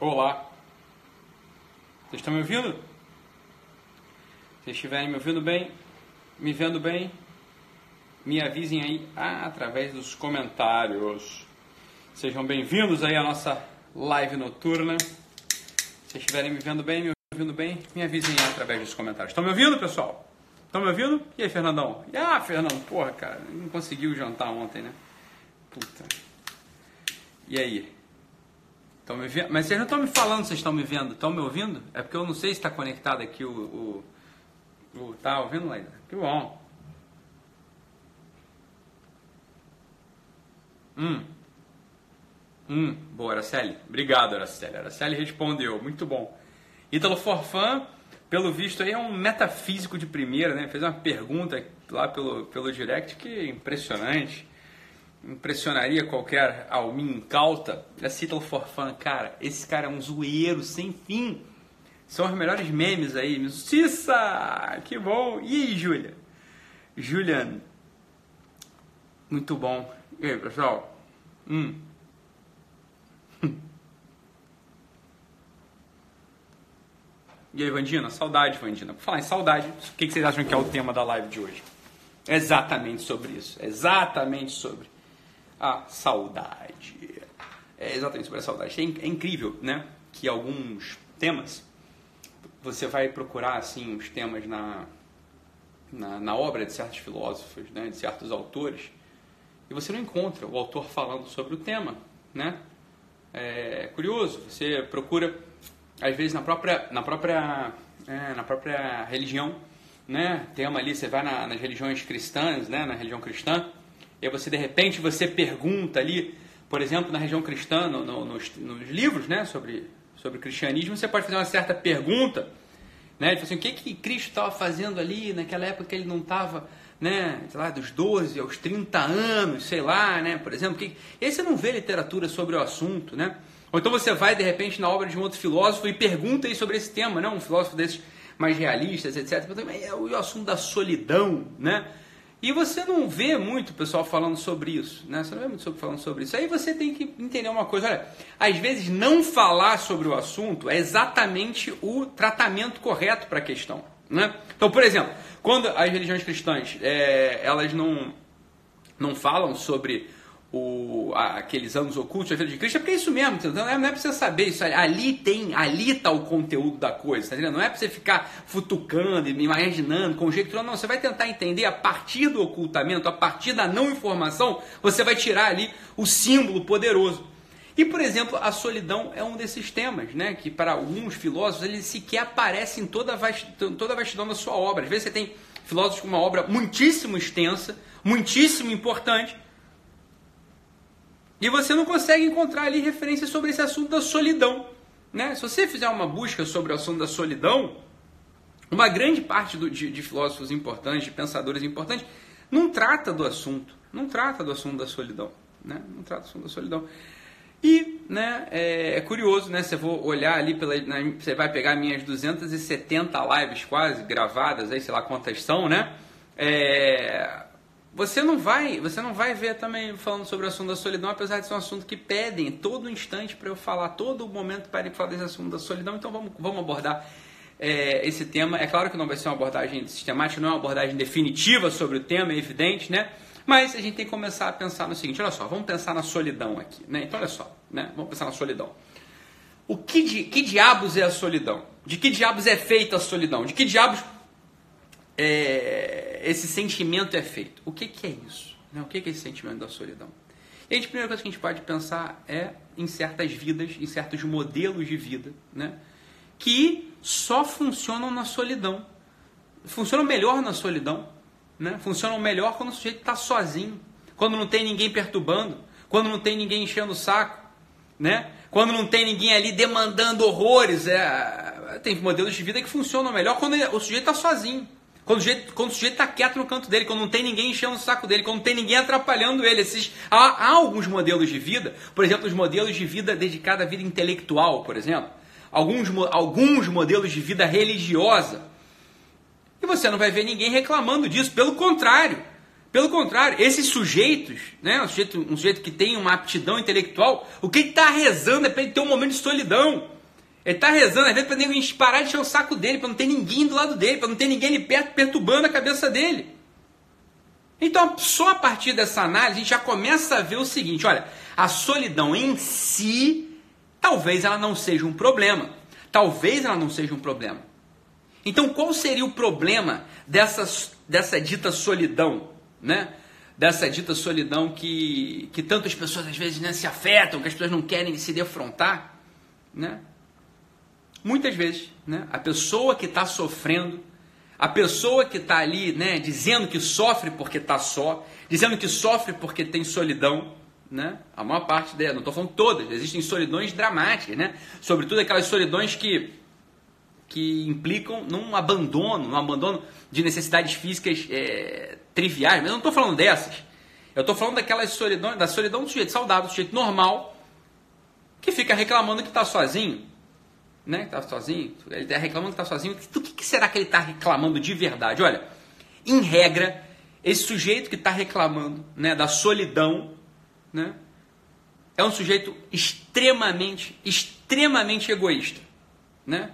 Olá. Vocês estão me ouvindo? Se estiverem me ouvindo bem, me vendo bem, me avisem aí ah, através dos comentários. Sejam bem-vindos aí à nossa live noturna. Se estiverem me vendo bem, me ouvindo bem, me avisem aí através dos comentários. Estão me ouvindo, pessoal? Estão me ouvindo? E aí, Fernandão? Ah, Fernando, porra, cara, não conseguiu jantar ontem, né? Puta. E aí? Estão me vendo? Mas vocês não estão me falando, vocês estão me vendo? Estão me ouvindo? É porque eu não sei se está conectado aqui o, o, o. Tá ouvindo, Leida? Que bom. Hum. Hum. Boa, Araceli. Obrigado, Araceli. Araceli respondeu. Muito bom. Ítalo Forfã, pelo visto aí, é um metafísico de primeira, né? Fez uma pergunta lá pelo, pelo direct que é impressionante impressionaria qualquer alminha incauta, é Citalo for Fun. Cara, esse cara é um zoeiro sem fim. São os melhores memes aí. Justiça! Que bom! E aí, Júlia? Julian. Muito bom. E aí, pessoal? Hum. E aí, Vandina? Saudade, Vandina. Por falar em saudade, o que vocês acham que é o tema da live de hoje? exatamente sobre isso. exatamente sobre a saudade. É exatamente sobre a saudade. É, é incrível, né? Que alguns temas você vai procurar assim os temas na, na, na, obra de certos filósofos, né, de certos autores, e você não encontra o autor falando sobre o tema, né? É curioso, você procura às vezes na própria na própria é, na própria religião, né? Tema ali, você vai na, nas religiões cristãs, né? Na religião cristã, e aí você de repente você pergunta ali, por exemplo, na região cristã, no, no, nos, nos, livros né, sobre, sobre cristianismo, você pode fazer uma certa pergunta. Né? Fala assim, o que, que Cristo estava fazendo ali naquela época que ele não estava, né, sei lá, dos 12 aos 30 anos, sei lá, né, por exemplo. Que... E aí você não vê literatura sobre o assunto, né? Ou então você vai, de repente, na obra de um outro filósofo e pergunta aí sobre esse tema, né? um filósofo desses mais realistas, etc. É o assunto da solidão, né? E você não vê muito pessoal falando sobre isso, né? Você não vê muito pessoal falando sobre isso. Aí você tem que entender uma coisa, olha, às vezes não falar sobre o assunto é exatamente o tratamento correto para a questão, né? Então, por exemplo, quando as religiões cristãs, é, elas não, não falam sobre o, aqueles anos ocultos da vida de Cristo, é porque é isso mesmo, entendeu? Não é, não é você saber isso. Ali tem, ali tá o conteúdo da coisa, tá? Não é pra você ficar futucando, imaginando, conjecturando, não. Você vai tentar entender a partir do ocultamento, a partir da não informação, você vai tirar ali o símbolo poderoso. E, por exemplo, a solidão é um desses temas, né? Que para alguns filósofos ele sequer aparece em toda a, toda a vastidão da sua obra. Às vezes você tem filósofos com uma obra muitíssimo extensa, muitíssimo importante, e você não consegue encontrar ali referências sobre esse assunto da solidão. Né? Se você fizer uma busca sobre o assunto da solidão, uma grande parte do, de, de, filósofos importantes, de pensadores importantes, não trata do assunto, não trata do assunto da solidão, né? não trata do assunto da solidão. E né, é, é curioso, né? Você vou olhar ali, pela, você vai pegar minhas 270 lives quase gravadas, aí sei lá quantas são, né? É, você não vai, você não vai ver também falando sobre o assunto da solidão, apesar de ser um assunto que pedem todo instante para eu falar, todo momento para falar desse assunto da solidão. Então vamos, vamos abordar é, esse tema. É claro que não vai ser uma abordagem sistemática, não é uma abordagem definitiva sobre o tema, é evidente, né? Mas a gente tem que começar a pensar no seguinte: olha só, vamos pensar na solidão aqui, né? Então olha só, né? Vamos pensar na solidão. O que, di, que diabos é a solidão? De que diabos é feita a solidão? De que diabos é, esse sentimento é feito. O que, que é isso? Né? O que, que é esse sentimento da solidão? E a, primeira coisa que a gente pode pensar é em certas vidas, em certos modelos de vida, né? que só funcionam na solidão. Funcionam melhor na solidão. Né? Funcionam melhor quando o sujeito está sozinho, quando não tem ninguém perturbando, quando não tem ninguém enchendo o saco, né? quando não tem ninguém ali demandando horrores. É... Tem modelos de vida que funcionam melhor quando o sujeito está sozinho. Quando o, sujeito, quando o sujeito está quieto no canto dele, quando não tem ninguém enchendo o saco dele, quando não tem ninguém atrapalhando ele. Esses, há, há alguns modelos de vida, por exemplo, os modelos de vida dedicados à vida intelectual, por exemplo. Alguns, alguns modelos de vida religiosa. E você não vai ver ninguém reclamando disso, pelo contrário. Pelo contrário, esses sujeitos, né, um, sujeito, um sujeito que tem uma aptidão intelectual, o que está rezando é para ele ter um momento de solidão. Ele está rezando, às vezes, para ele parar de encher o saco dele, para não ter ninguém do lado dele, para não ter ninguém ali perto perturbando a cabeça dele. Então, só a partir dessa análise, a gente já começa a ver o seguinte: olha, a solidão em si, talvez ela não seja um problema. Talvez ela não seja um problema. Então, qual seria o problema dessa, dessa dita solidão? Né? Dessa dita solidão que, que tantas pessoas às vezes né, se afetam, que as pessoas não querem se defrontar. Né? Muitas vezes, né, a pessoa que está sofrendo, a pessoa que está ali né, dizendo que sofre porque está só, dizendo que sofre porque tem solidão, né? A maior parte dela, não estou falando todas, existem solidões dramáticas, né? Sobretudo aquelas solidões que, que implicam num abandono, num abandono de necessidades físicas é, triviais, mas eu não estou falando dessas. Eu estou falando daquelas solidões, da solidão do sujeito saudável, do sujeito normal, que fica reclamando que está sozinho, né? Que sozinho, ele está reclamando que está sozinho. Do que, que será que ele está reclamando de verdade? Olha, em regra, esse sujeito que está reclamando né, da solidão né, é um sujeito extremamente, extremamente egoísta. Né?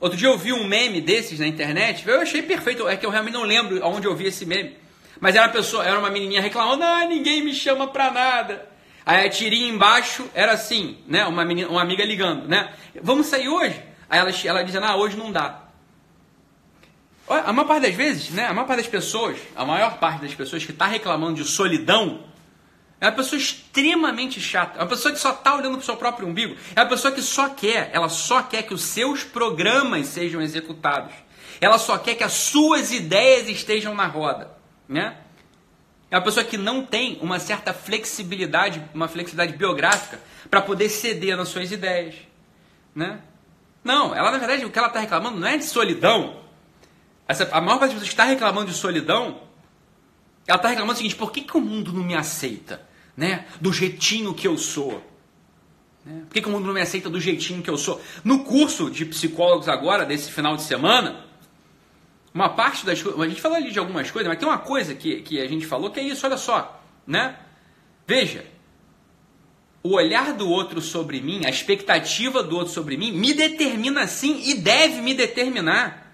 Outro dia eu vi um meme desses na internet, eu achei perfeito, é que eu realmente não lembro onde eu vi esse meme. Mas era uma pessoa, era uma menininha reclamando, ah, ninguém me chama pra nada. Aí a tirinha embaixo era assim, né? Uma, menina, uma amiga ligando, né? Vamos sair hoje? Aí ela, ela dizendo, ah, hoje não dá. A maior parte das vezes, né? A maior parte das pessoas, a maior parte das pessoas que está reclamando de solidão, é uma pessoa extremamente chata. É uma pessoa que só está olhando para o seu próprio umbigo. É uma pessoa que só quer, ela só quer que os seus programas sejam executados. Ela só quer que as suas ideias estejam na roda. Né? É uma pessoa que não tem uma certa flexibilidade, uma flexibilidade biográfica para poder ceder nas suas ideias. Né? Não, ela na verdade o que ela está reclamando não é de solidão. Essa, a maior parte das pessoas está reclamando de solidão, ela está reclamando o seguinte: por que, que o mundo não me aceita? né? Do jeitinho que eu sou. Né? Por que, que o mundo não me aceita do jeitinho que eu sou? No curso de psicólogos agora, desse final de semana, uma parte das coisas. A gente falou ali de algumas coisas, mas tem uma coisa que, que a gente falou que é isso, olha só. Né? Veja, o olhar do outro sobre mim, a expectativa do outro sobre mim, me determina sim e deve me determinar.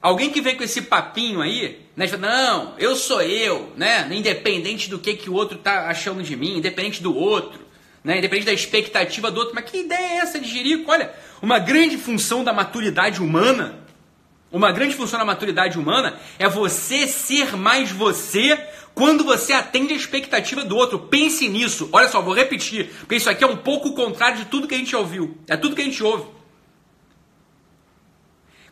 Alguém que vem com esse papinho aí, né? Não, eu sou eu, né? Independente do que, que o outro tá achando de mim, independente do outro, né? Independente da expectativa do outro. Mas que ideia é essa de Jerico? Olha, uma grande função da maturidade humana, uma grande função da maturidade humana é você ser mais você quando você atende a expectativa do outro. Pense nisso. Olha só, vou repetir, porque isso aqui é um pouco o contrário de tudo que a gente ouviu. É tudo que a gente ouve.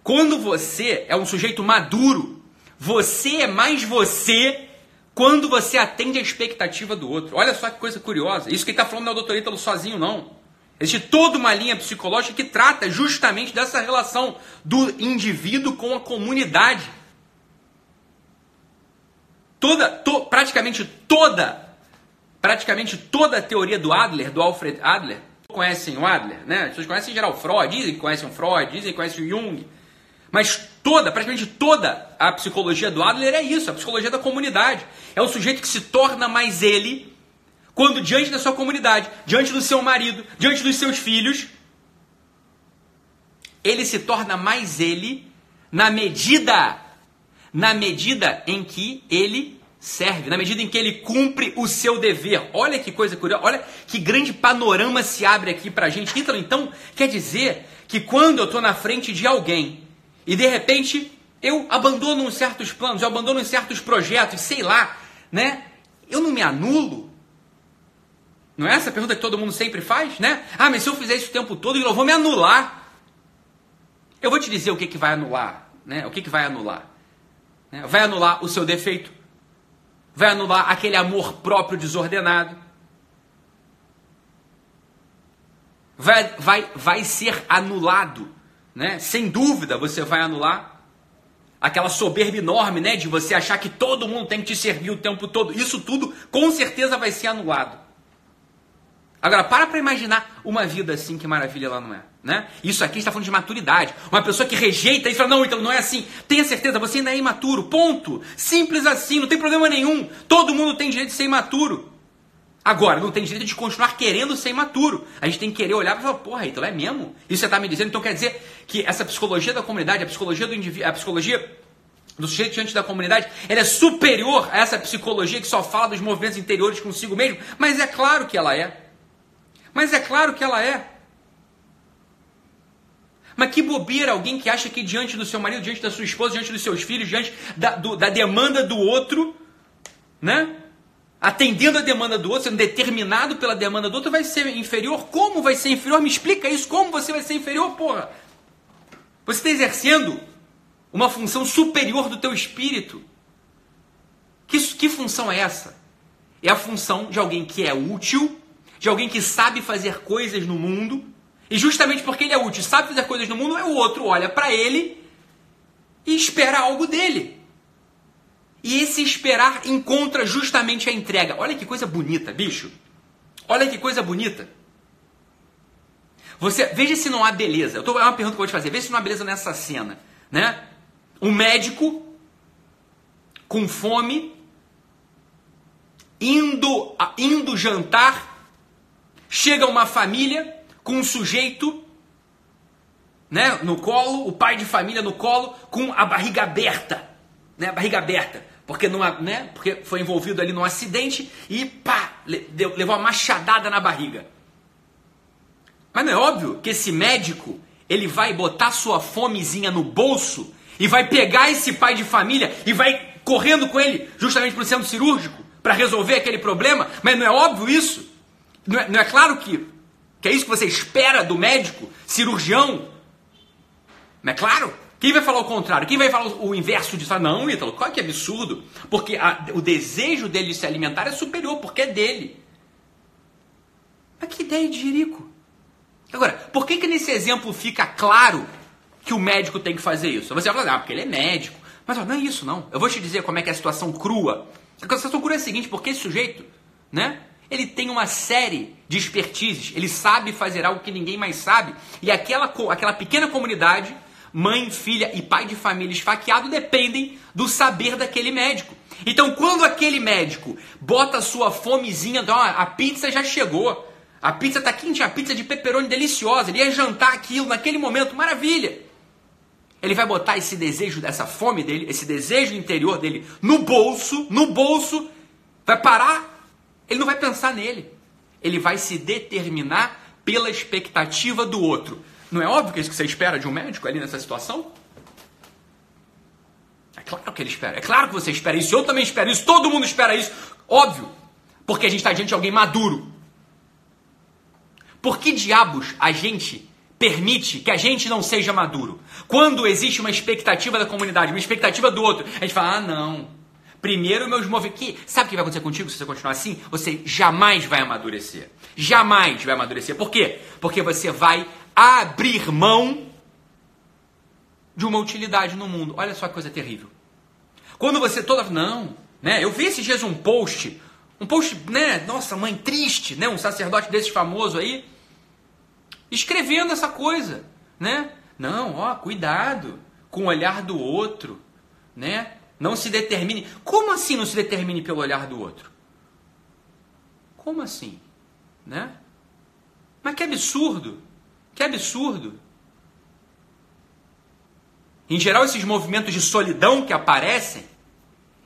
Quando você é um sujeito maduro, você é mais você quando você atende a expectativa do outro. Olha só que coisa curiosa. Isso que ele está falando não é o doutor Ítalo sozinho, não. Existe toda uma linha psicológica que trata justamente dessa relação do indivíduo com a comunidade. Toda, to, praticamente toda, praticamente toda a teoria do Adler, do Alfred Adler, conhecem o Adler, né? As pessoas conhecem em geral Freud, dizem que conhecem o Freud, dizem que conhecem o Jung, mas toda, praticamente toda a psicologia do Adler é isso, a psicologia da comunidade. É o sujeito que se torna mais ele quando diante da sua comunidade, diante do seu marido, diante dos seus filhos, ele se torna mais ele na medida na medida em que ele serve, na medida em que ele cumpre o seu dever. Olha que coisa curiosa, olha que grande panorama se abre aqui pra gente. Então, então quer dizer que quando eu estou na frente de alguém e de repente eu abandono certos planos, eu abandono certos projetos, sei lá, né? Eu não me anulo? Não é essa pergunta que todo mundo sempre faz, né? Ah, mas se eu fizer isso o tempo todo, eu vou me anular. Eu vou te dizer o que, que vai anular, né? O que, que vai anular? Né? Vai anular o seu defeito, vai anular aquele amor próprio desordenado, vai, vai, vai ser anulado né? Sem dúvida você vai anular aquela soberba enorme, né, de você achar que todo mundo tem que te servir o tempo todo. Isso tudo com certeza vai ser anulado. Agora, para para imaginar uma vida assim, que maravilha ela não é. Né? Isso aqui está falando de maturidade. Uma pessoa que rejeita isso fala, não, então não é assim. Tenha certeza, você ainda é imaturo. Ponto. Simples assim, não tem problema nenhum. Todo mundo tem direito de ser imaturo. Agora, não tem direito de continuar querendo ser imaturo. A gente tem que querer olhar e falar, porra, então é mesmo? Isso você está me dizendo? Então quer dizer que essa psicologia da comunidade, a psicologia do indivíduo, a psicologia do sujeito diante da comunidade, ela é superior a essa psicologia que só fala dos movimentos interiores consigo mesmo? Mas é claro que ela é. Mas é claro que ela é. Mas que bobeira alguém que acha que diante do seu marido, diante da sua esposa, diante dos seus filhos, diante da, do, da demanda do outro, né? Atendendo a demanda do outro, sendo determinado pela demanda do outro, vai ser inferior? Como vai ser inferior? Me explica isso. Como você vai ser inferior, porra? Você está exercendo uma função superior do teu espírito. Que, que função é essa? É a função de alguém que é útil de alguém que sabe fazer coisas no mundo, e justamente porque ele é útil, sabe fazer coisas no mundo, é o outro olha para ele e espera algo dele. E esse esperar encontra justamente a entrega. Olha que coisa bonita, bicho. Olha que coisa bonita. Você veja se não há beleza. Eu tô, é uma pergunta que eu vou te fazer. Veja se não há beleza nessa cena, né? Um médico com fome indo indo jantar Chega uma família com um sujeito né, no colo, o pai de família no colo, com a barriga aberta. Né, a barriga aberta. Porque, numa, né, porque foi envolvido ali num acidente e pá, levou uma machadada na barriga. Mas não é óbvio que esse médico ele vai botar sua fomezinha no bolso e vai pegar esse pai de família e vai correndo com ele justamente para o centro cirúrgico para resolver aquele problema. Mas não é óbvio isso? Não é, não é claro que, que é isso que você espera do médico, cirurgião? Não é claro? Quem vai falar o contrário? Quem vai falar o inverso disso? Ah, não, Ítalo, qual que absurdo? Porque a, o desejo dele de se alimentar é superior, porque é dele. Mas que ideia de jirico. Agora, por que, que nesse exemplo fica claro que o médico tem que fazer isso? Você vai falar, ah, porque ele é médico. Mas ó, não é isso, não. Eu vou te dizer como é que é a situação crua. A situação crua é a seguinte, porque esse sujeito, né? Ele tem uma série de expertises, ele sabe fazer algo que ninguém mais sabe. E aquela, aquela pequena comunidade, mãe, filha e pai de família esfaqueado, dependem do saber daquele médico. Então, quando aquele médico bota a sua fomezinha, então, a pizza já chegou, a pizza está quente, a pizza de pepperoni deliciosa, ele ia jantar aquilo naquele momento, maravilha. Ele vai botar esse desejo dessa fome dele, esse desejo interior dele no bolso, no bolso, vai parar ele não vai pensar nele. Ele vai se determinar pela expectativa do outro. Não é óbvio que é isso que você espera de um médico ali nessa situação? É claro que ele espera. É claro que você espera isso. Eu também espero isso. Todo mundo espera isso. Óbvio. Porque a gente está diante de alguém maduro. Por que diabos a gente permite que a gente não seja maduro? Quando existe uma expectativa da comunidade, uma expectativa do outro, a gente fala: ah, não. Primeiro, meus movimentos. Sabe o que vai acontecer contigo se você continuar assim? Você jamais vai amadurecer. Jamais vai amadurecer. Por quê? Porque você vai abrir mão de uma utilidade no mundo. Olha só que coisa terrível. Quando você toda. Não, né? Eu vi esses dias um post. Um post, né? Nossa, mãe triste, né? Um sacerdote desses famoso aí. Escrevendo essa coisa, né? Não, ó, cuidado com o olhar do outro, né? Não se determine. Como assim não se determine pelo olhar do outro? Como assim? Né? Mas que absurdo! Que absurdo! Em geral, esses movimentos de solidão que aparecem,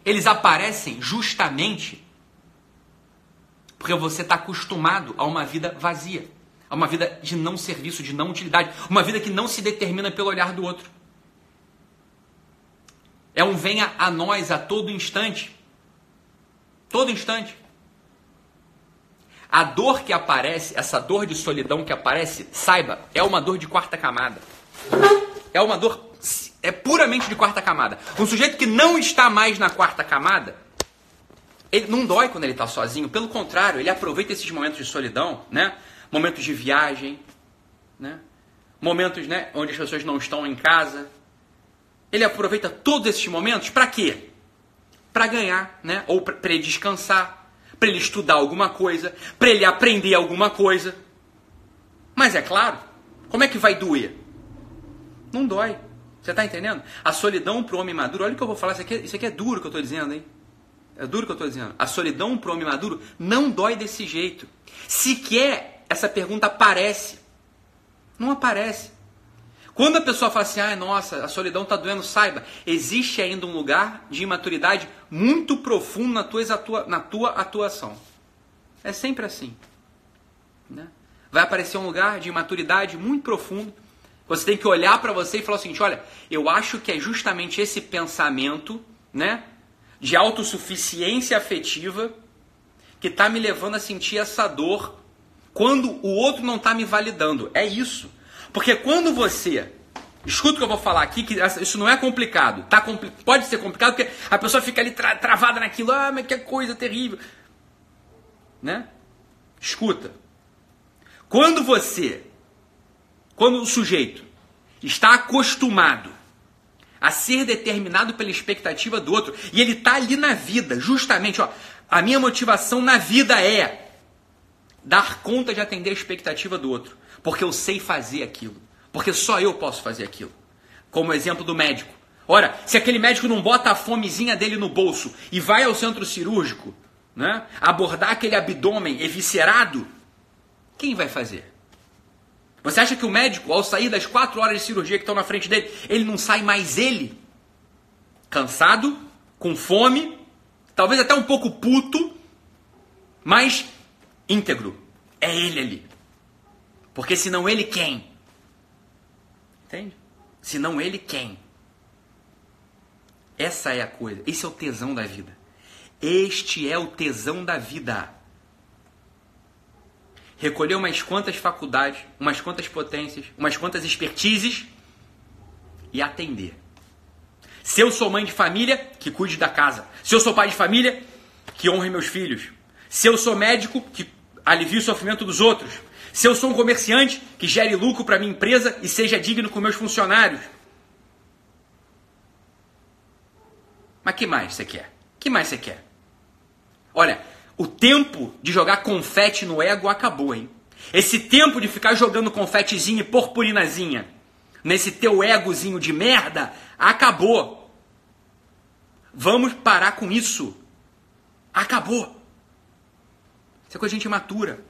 eles aparecem justamente porque você está acostumado a uma vida vazia, a uma vida de não serviço, de não utilidade, uma vida que não se determina pelo olhar do outro. É um venha a nós a todo instante. Todo instante. A dor que aparece, essa dor de solidão que aparece, saiba, é uma dor de quarta camada. É uma dor é puramente de quarta camada. Um sujeito que não está mais na quarta camada, ele não dói quando ele está sozinho. Pelo contrário, ele aproveita esses momentos de solidão, né? Momentos de viagem, né? Momentos, né, onde as pessoas não estão em casa, ele aproveita todos esses momentos para quê? Para ganhar, né? Ou para descansar, para ele estudar alguma coisa, para ele aprender alguma coisa. Mas é claro, como é que vai doer? Não dói. Você está entendendo? A solidão para o homem maduro, olha o que eu vou falar, isso aqui, é, isso aqui é duro que eu estou dizendo, hein? É duro que eu estou dizendo. A solidão para o homem maduro não dói desse jeito. Sequer essa pergunta aparece. Não aparece. Quando a pessoa fala assim, ah, nossa, a solidão está doendo, saiba, existe ainda um lugar de imaturidade muito profundo na tua, na tua atuação. É sempre assim. Né? Vai aparecer um lugar de imaturidade muito profundo. Você tem que olhar para você e falar o seguinte: olha, eu acho que é justamente esse pensamento, né, de autossuficiência afetiva que está me levando a sentir essa dor quando o outro não está me validando. É isso. Porque quando você. Escuta o que eu vou falar aqui, que isso não é complicado. Tá compli pode ser complicado porque a pessoa fica ali tra travada naquilo. Ah, mas que coisa terrível. Né? Escuta. Quando você. Quando o sujeito está acostumado a ser determinado pela expectativa do outro e ele está ali na vida, justamente, ó, a minha motivação na vida é dar conta de atender a expectativa do outro porque eu sei fazer aquilo, porque só eu posso fazer aquilo. Como exemplo do médico. Ora, se aquele médico não bota a fomezinha dele no bolso e vai ao centro cirúrgico, né, abordar aquele abdômen eviscerado, quem vai fazer? Você acha que o médico, ao sair das quatro horas de cirurgia que estão na frente dele, ele não sai mais ele? Cansado, com fome, talvez até um pouco puto, mas íntegro. É ele ali. Porque senão ele quem? Entende? Senão ele quem? Essa é a coisa. Esse é o tesão da vida. Este é o tesão da vida. Recolher umas quantas faculdades, umas quantas potências, umas quantas expertises e atender. Se eu sou mãe de família, que cuide da casa. Se eu sou pai de família, que honre meus filhos. Se eu sou médico, que alivie o sofrimento dos outros. Se eu sou um comerciante, que gere lucro para minha empresa e seja digno com meus funcionários. Mas que mais você quer? Que mais você quer? Olha, o tempo de jogar confete no ego acabou, hein? Esse tempo de ficar jogando confetezinho e purpurinazinha nesse teu egozinho de merda acabou. Vamos parar com isso. Acabou. Isso é coisa de gente imatura.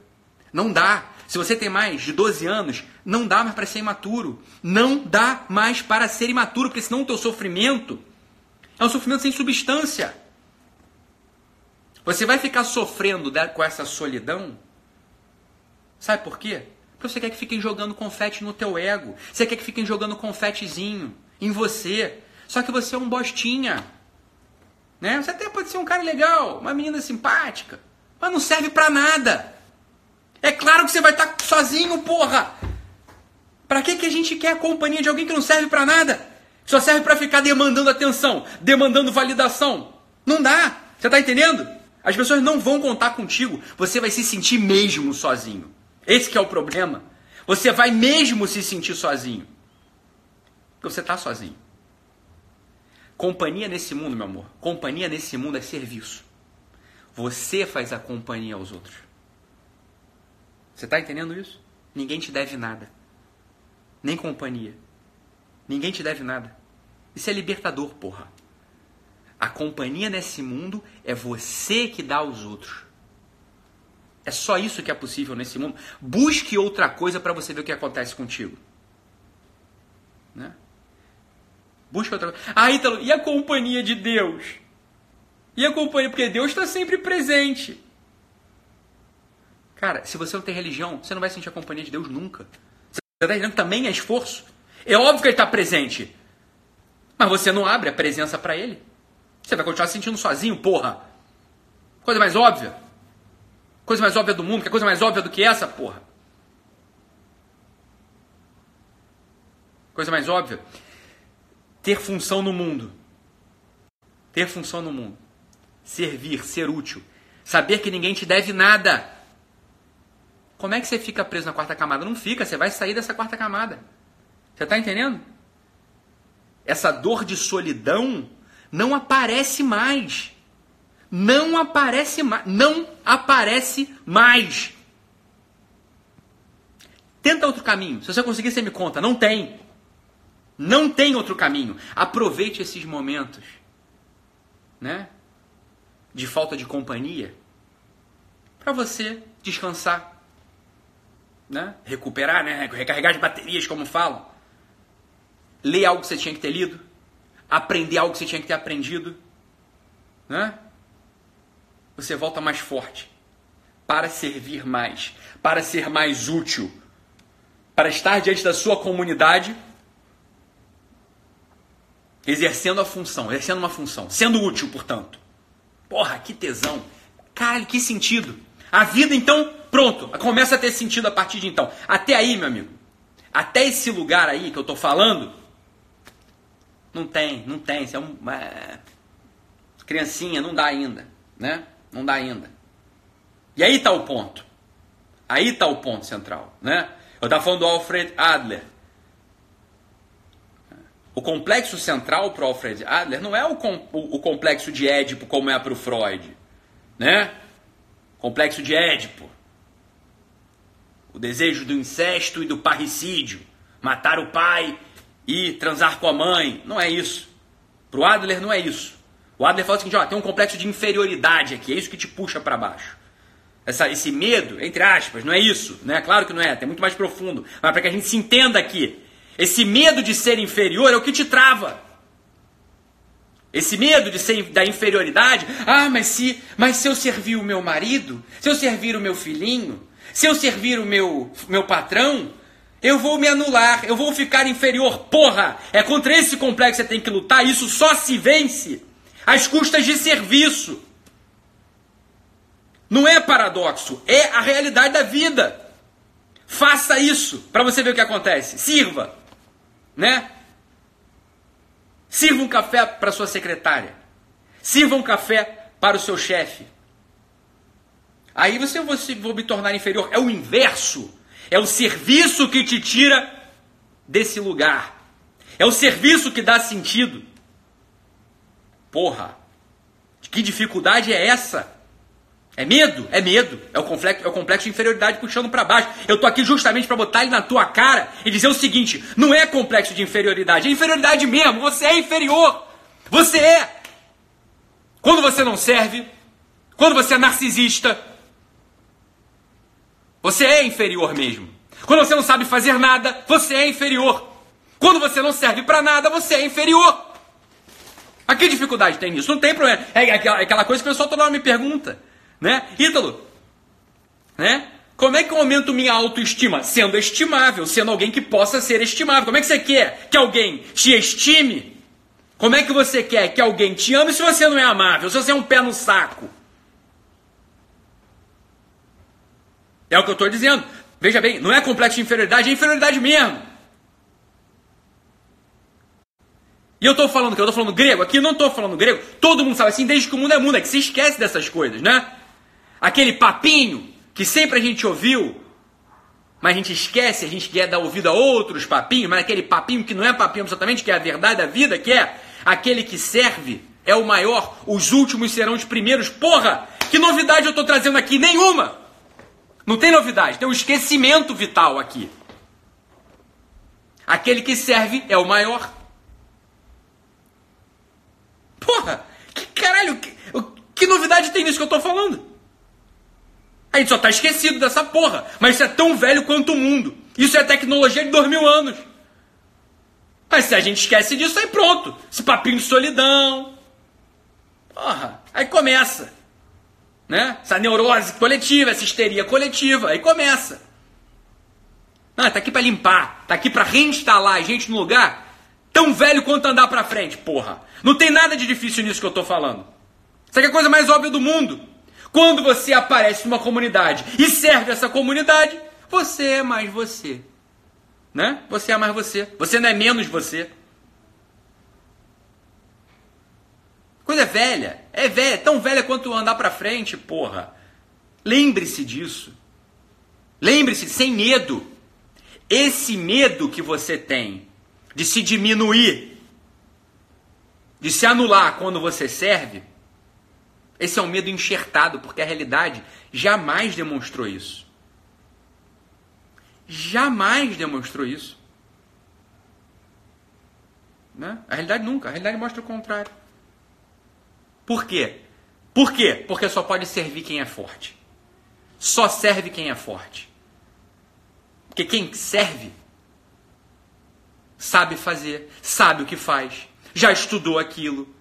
Não dá. Se você tem mais de 12 anos, não dá mais para ser imaturo. Não dá mais para ser imaturo, porque senão o teu sofrimento é um sofrimento sem substância. Você vai ficar sofrendo com essa solidão. Sabe por quê? Porque você quer que fiquem jogando confete no teu ego. Você quer que fiquem jogando confetezinho em você. Só que você é um bostinha. Né? Você até pode ser um cara legal, uma menina simpática, mas não serve para nada. É claro que você vai estar sozinho, porra! Pra que, que a gente quer a companhia de alguém que não serve para nada? Só serve para ficar demandando atenção, demandando validação. Não dá. Você tá entendendo? As pessoas não vão contar contigo. Você vai se sentir mesmo sozinho. Esse é o problema. Você vai mesmo se sentir sozinho. Porque você tá sozinho. Companhia nesse mundo, meu amor. Companhia nesse mundo é serviço. Você faz a companhia aos outros. Você está entendendo isso? Ninguém te deve nada. Nem companhia. Ninguém te deve nada. Isso é libertador, porra. A companhia nesse mundo é você que dá aos outros. É só isso que é possível nesse mundo. Busque outra coisa para você ver o que acontece contigo. Né? Busque outra coisa. Ah, Ítalo, e a companhia de Deus? E a companhia? Porque Deus está sempre presente. Cara, se você não tem religião, você não vai sentir a companhia de Deus nunca. Você está entendendo que também é esforço? É óbvio que ele está presente. Mas você não abre a presença para ele. Você vai continuar se sentindo sozinho, porra. Coisa mais óbvia. Coisa mais óbvia do mundo. Que coisa mais óbvia do que essa, porra? Coisa mais óbvia. Ter função no mundo. Ter função no mundo. Servir, ser útil. Saber que ninguém te deve nada. Como é que você fica preso na quarta camada? Não fica, você vai sair dessa quarta camada. Você está entendendo? Essa dor de solidão não aparece mais. não aparece mais. Não aparece mais. Tenta outro caminho. Se você conseguir, você me conta. Não tem. Não tem outro caminho. Aproveite esses momentos, né? De falta de companhia para você descansar, né? Recuperar, né? Recarregar as baterias, como falam. Ler algo que você tinha que ter lido, aprender algo que você tinha que ter aprendido, né? Você volta mais forte para servir mais, para ser mais útil, para estar diante da sua comunidade exercendo a função, exercendo uma função, sendo útil, portanto. Porra, que tesão. Caralho, que sentido. A vida, então, pronto, começa a ter sentido a partir de então. Até aí, meu amigo, até esse lugar aí que eu tô falando, não tem, não tem. Isso é uma é... criancinha, não dá ainda, né? Não dá ainda. E aí tá o ponto. Aí tá o ponto central, né? Eu tava falando do Alfred Adler. O complexo central para Alfred Adler não é o, com, o, o complexo de Édipo como é para o Freud, né? Complexo de Édipo. O desejo do incesto e do parricídio. Matar o pai e transar com a mãe. Não é isso. Para o Adler não é isso. O Adler fala o seguinte, ó, tem um complexo de inferioridade aqui, é isso que te puxa para baixo. Essa, esse medo, entre aspas, não é isso, né? Claro que não é, é muito mais profundo. Mas para que a gente se entenda aqui, esse medo de ser inferior é o que te trava. Esse medo de ser da inferioridade, ah, mas se, mas se eu servir o meu marido, se eu servir o meu filhinho, se eu servir o meu, meu patrão, eu vou me anular, eu vou ficar inferior. Porra, é contra esse complexo que você tem que lutar, isso só se vence às custas de serviço. Não é paradoxo, é a realidade da vida. Faça isso para você ver o que acontece. Sirva, né? Sirva um café para sua secretária. Sirva um café para o seu chefe. Aí você você vou me tornar inferior. É o inverso. É o serviço que te tira desse lugar. É o serviço que dá sentido. Porra, que dificuldade é essa? É medo? É medo. É o complexo, é o complexo de inferioridade puxando para baixo. Eu tô aqui justamente para botar ele na tua cara e dizer o seguinte: não é complexo de inferioridade, é inferioridade mesmo. Você é inferior. Você é. Quando você não serve, quando você é narcisista, você é inferior mesmo. Quando você não sabe fazer nada, você é inferior. Quando você não serve para nada, você é inferior. A que dificuldade tem nisso? Não tem problema. É aquela, aquela coisa que o pessoal toda hora me pergunta. Né? Ítalo, né? Como é que eu aumento minha autoestima? Sendo estimável, sendo alguém que possa ser estimável. Como é que você quer que alguém te estime? Como é que você quer que alguém te ame se você não é amável, se você é um pé no saco? É o que eu estou dizendo. Veja bem, não é complexo de inferioridade, é inferioridade mesmo. E eu estou falando que eu estou falando grego, aqui não estou falando grego. Todo mundo sabe assim, desde que o mundo é mundo, é que se esquece dessas coisas, né? Aquele papinho que sempre a gente ouviu, mas a gente esquece, a gente quer dar ouvido a outros papinhos, mas aquele papinho que não é papinho absolutamente, que é a verdade da vida, que é aquele que serve, é o maior, os últimos serão os primeiros. Porra, que novidade eu estou trazendo aqui? Nenhuma! Não tem novidade, tem um esquecimento vital aqui. Aquele que serve é o maior. Porra, que caralho, que, que novidade tem nisso que eu estou falando? A gente só tá esquecido dessa porra. Mas isso é tão velho quanto o mundo. Isso é tecnologia de dois mil anos. Mas se a gente esquece disso, aí pronto. Esse papinho de solidão. Porra, aí começa. Né? Essa neurose coletiva, essa histeria coletiva. Aí começa. Não, tá aqui para limpar. Tá aqui para reinstalar a gente no lugar tão velho quanto andar para frente. Porra. Não tem nada de difícil nisso que eu tô falando. Isso aqui é a coisa mais óbvia do mundo. Quando você aparece numa comunidade e serve essa comunidade, você é mais você. Né? Você é mais você. Você não é menos você. Coisa velha. É velha, é tão velha quanto andar para frente, porra. Lembre-se disso. Lembre-se, sem medo. Esse medo que você tem de se diminuir, de se anular quando você serve, Esse é um medo enxertado, porque a realidade jamais demonstrou isso. Jamais demonstrou isso. Né? A realidade nunca. A realidade mostra o contrário. Por quê? Por quê? Porque só pode servir quem é forte. Só serve quem é forte. Porque quem serve sabe fazer, sabe o que faz, já estudou aquilo,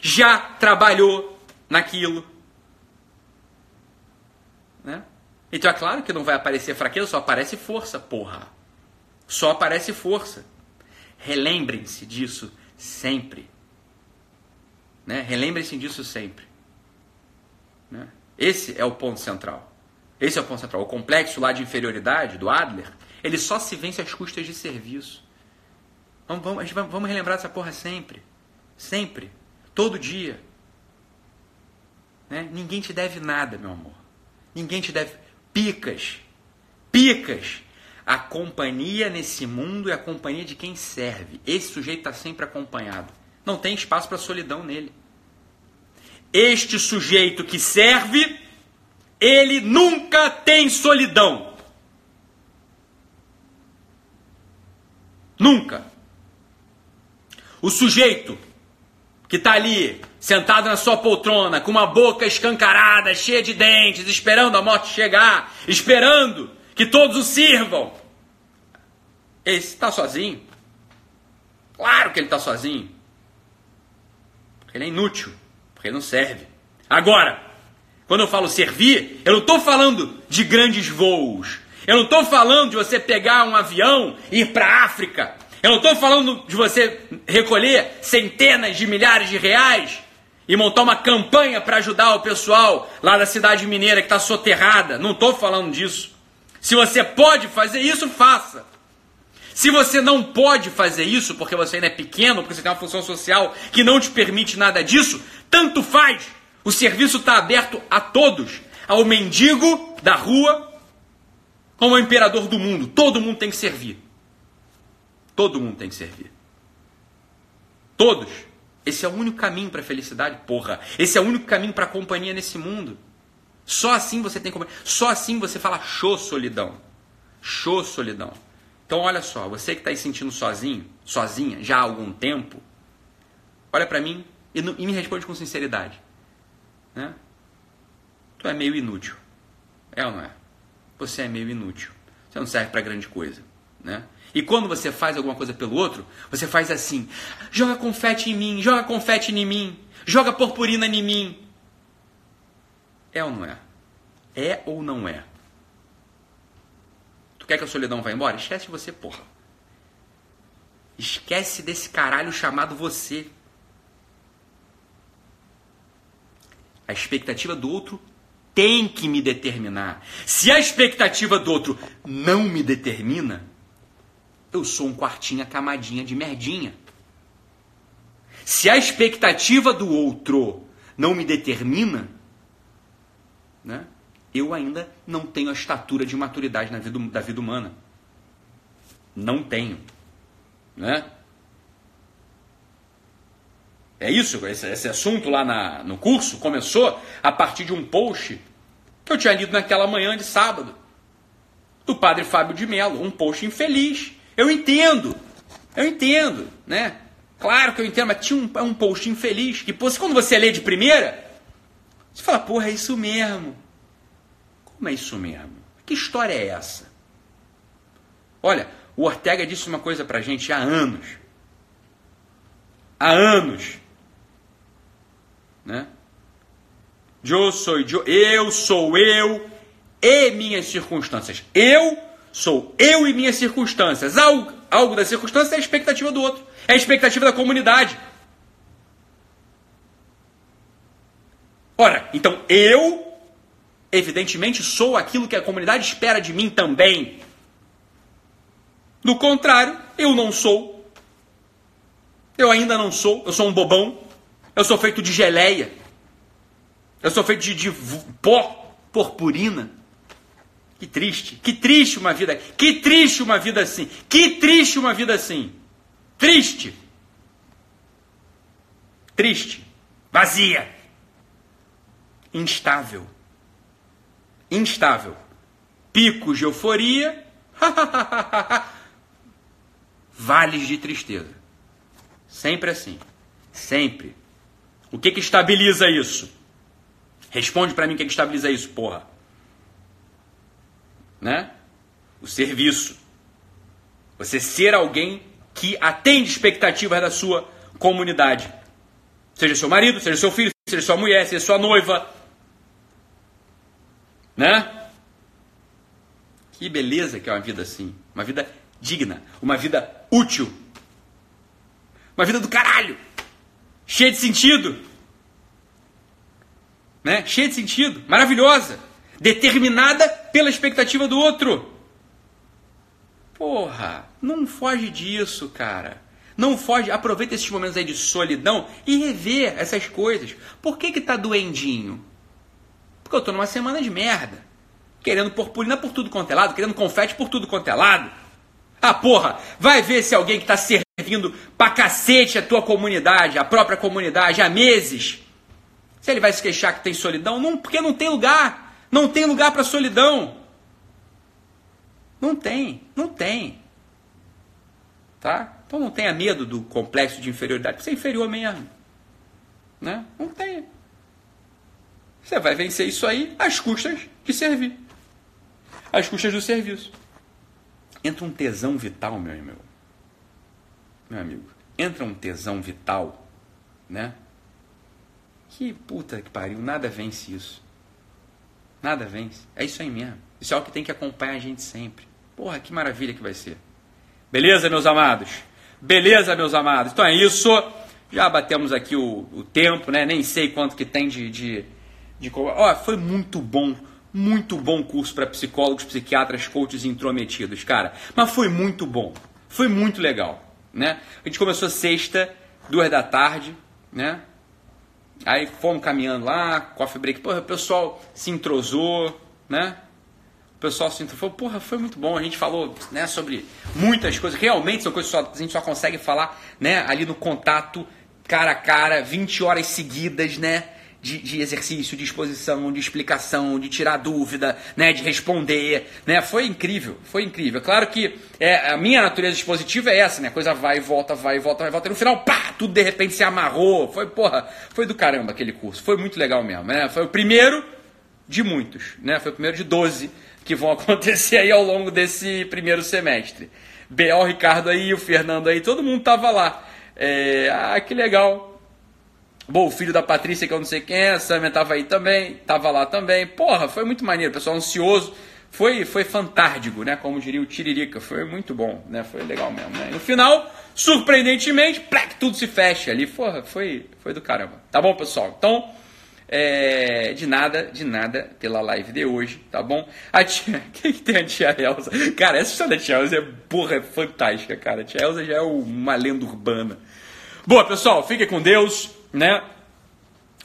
já trabalhou naquilo. Né? Então é claro que não vai aparecer fraqueza, só aparece força, porra. Só aparece força. Relembrem-se disso sempre. Né? Relembrem-se disso sempre. Né? Esse é o ponto central. Esse é o ponto central. O complexo lá de inferioridade do Adler, ele só se vence às custas de serviço. Vamos, vamos, vamos relembrar essa porra sempre. Sempre. Todo dia. Né? Ninguém te deve nada, meu amor. Ninguém te deve picas. Picas. A companhia nesse mundo é a companhia de quem serve. Esse sujeito está sempre acompanhado. Não tem espaço para solidão nele. Este sujeito que serve, ele nunca tem solidão. Nunca. O sujeito que está ali, sentado na sua poltrona, com uma boca escancarada, cheia de dentes, esperando a morte chegar, esperando que todos o sirvam. Esse está sozinho. Claro que ele está sozinho. Ele é inútil. Porque ele não serve. Agora, quando eu falo servir, eu não estou falando de grandes voos. Eu não estou falando de você pegar um avião e ir para a África eu não estou falando de você recolher centenas de milhares de reais e montar uma campanha para ajudar o pessoal lá da cidade mineira que está soterrada. Não estou falando disso. Se você pode fazer isso, faça. Se você não pode fazer isso porque você ainda é pequeno, porque você tem uma função social que não te permite nada disso, tanto faz. O serviço está aberto a todos, ao mendigo da rua, como ao imperador do mundo. Todo mundo tem que servir. Todo mundo tem que servir. Todos. Esse é o único caminho para a felicidade, porra. Esse é o único caminho para a companhia nesse mundo. Só assim você tem companhia. Só assim você fala show solidão. Show solidão. Então olha só, você que está aí sentindo sozinho, sozinha, já há algum tempo, olha para mim e, e, me responde com sinceridade. Né? Tu é meio inútil. É ou não é? Você é meio inútil. Você não serve para grande coisa. Né? E quando você faz alguma coisa pelo outro, você faz assim: joga confete em mim, joga confete em mim, joga purpurina em mim. É ou não é? É ou não é? Tu quer que a solidão vá embora? Esquece você, porra. Esquece desse caralho chamado você. A expectativa do outro tem que me determinar. Se a expectativa do outro não me determina, eu sou um quartinho camadinha de merdinha. Se a expectativa do outro não me determina, né, eu ainda não tenho a estatura de maturidade na vida, da vida humana. Não tenho. Né? É isso, esse, esse assunto lá na, no curso começou a partir de um post que eu tinha lido naquela manhã de sábado, do padre Fábio de Mello, um post infeliz, eu entendo, eu entendo, né? Claro que eu entendo, mas tinha um, um post infeliz que, quando você lê de primeira, você fala, porra, é isso mesmo. Como é isso mesmo? Que história é essa? Olha, o Ortega disse uma coisa pra gente há anos. Há anos. Né? Eu sou eu, eu sou eu e minhas circunstâncias. Eu Sou eu e minhas circunstâncias. Algo, algo da circunstância é a expectativa do outro. É a expectativa da comunidade. Ora, então eu, evidentemente, sou aquilo que a comunidade espera de mim também. Do contrário, eu não sou. Eu ainda não sou. Eu sou um bobão. Eu sou feito de geleia. Eu sou feito de, de pó, purpurina. Que triste, que triste uma vida, que triste uma vida assim, que triste uma vida assim. Triste. Triste. Vazia. instável. Instável. Picos de euforia, vales de tristeza. Sempre assim. Sempre. O que que estabiliza isso? Responde para mim o que que estabiliza isso, porra. Né? O serviço. Você ser alguém que atende expectativas da sua comunidade. Seja seu marido, seja seu filho, seja sua mulher, seja sua noiva. Né? Que beleza que é uma vida assim. Uma vida digna. Uma vida útil. Uma vida do caralho. Cheia de sentido. Né? Cheia de sentido. Maravilhosa. Determinada pela expectativa do outro. Porra, não foge disso, cara. Não foge, aproveita esses momentos aí de solidão e rever essas coisas. Por que que tá doendinho? Porque eu tô numa semana de merda. Querendo purpurina por tudo quanto é lado, querendo confete por tudo quanto é lado. Ah, porra, vai ver se alguém que tá servindo pra cacete a tua comunidade, a própria comunidade, há meses. Se ele vai se queixar que tem solidão, não, porque não tem lugar. Não tem lugar para solidão. Não tem, não tem. Tá? Então não tenha medo do complexo de inferioridade, você é inferior mesmo. Né? Não tenha. Você vai vencer isso aí às custas de servir. Às custas do serviço. Entra um tesão vital, meu amigo. Meu amigo. Entra um tesão vital, né? Que puta que pariu, nada vence isso. Nada vence. É isso aí mesmo. Isso é o que tem que acompanhar a gente sempre. Porra, que maravilha que vai ser. Beleza, meus amados? Beleza, meus amados? Então é isso. Já batemos aqui o, o tempo, né? Nem sei quanto que tem de. de, de... Ó, foi muito bom. Muito bom curso para psicólogos, psiquiatras, coaches intrometidos, cara. Mas foi muito bom. Foi muito legal, né? A gente começou sexta, duas da tarde, né? Aí fomos caminhando lá, coffee break. Porra, o pessoal se entrosou, né? O pessoal se entrosou. Porra, foi muito bom. A gente falou né, sobre muitas coisas. Realmente são coisas que a gente só consegue falar né, ali no contato, cara a cara, 20 horas seguidas, né? De, de, exercício, de exposição, de explicação, de tirar dúvida, né, de responder, né, foi incrível, foi incrível. Claro que é, a minha natureza expositiva é essa, né, a coisa vai e volta, vai e volta, vai e volta, e no final, pá, tudo de repente se amarrou, foi, porra, foi do caramba aquele curso, foi muito legal mesmo, né, foi o primeiro de muitos, né, foi o primeiro de 12 que vão acontecer aí ao longo desse primeiro semestre. B.O. Ricardo aí, o Fernando aí, todo mundo tava lá. É, ah, que legal, Bom, o filho da Patrícia, que eu não sei quem é, a Samia tava aí também, tava lá também. Porra, foi muito maneiro, pessoal ansioso. Foi, foi fantástico, né? Como diria o Tiririca, foi muito bom, né? Foi legal mesmo, né? No final, surpreendentemente, plec, tudo se fecha ali. Porra, foi, foi do caramba. Tá bom, pessoal? Então, é, de nada, de nada pela live de hoje, tá bom? A tia, quem que tem a tia Elza? Cara, essa história da tia Elza é, porra, é fantástica, cara. A tia Elza já é uma lenda urbana. Boa, pessoal, fiquem com Deus né?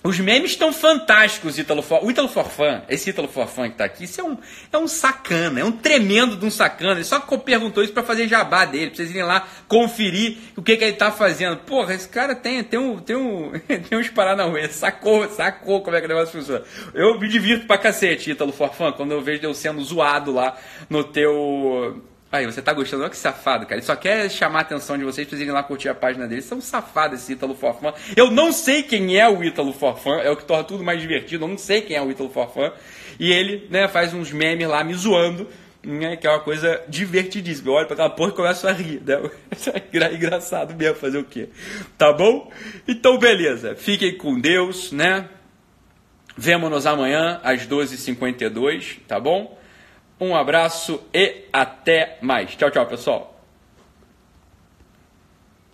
Os memes estão fantásticos. O Ítalo Forfã, esse Ítalo Forfã que tá aqui, isso é um, é um sacana, é um tremendo de um sacana. Ele só perguntou isso para fazer jabá dele, pra vocês irem lá conferir o que, que ele tá fazendo. Porra, esse cara tem, tem um. Tem, um, tem uns paranauê, sacou, sacou como é que o negócio funciona. Eu me divirto pra cacete, Ítalo Forfã, quando eu vejo eu sendo zoado lá no teu Aí, você tá gostando? Olha que safado, cara. Ele só quer chamar a atenção de vocês pra vocês irem lá curtir a página dele. São safados esse Ítalo Forfã. Eu não sei quem é o Ítalo Forfã, é o que torna tudo mais divertido. Eu não sei quem é o Ítalo Forfã. E ele, né, faz uns memes lá me zoando, né, que é uma coisa divertidíssima. Eu olho pra aquela porra e começo a rir, né? É engraçado mesmo fazer o quê? Tá bom? Então, beleza. Fiquem com Deus, né? Vemo-nos amanhã às 12h52, tá bom? Um abraço e até mais. Tchau, tchau, pessoal.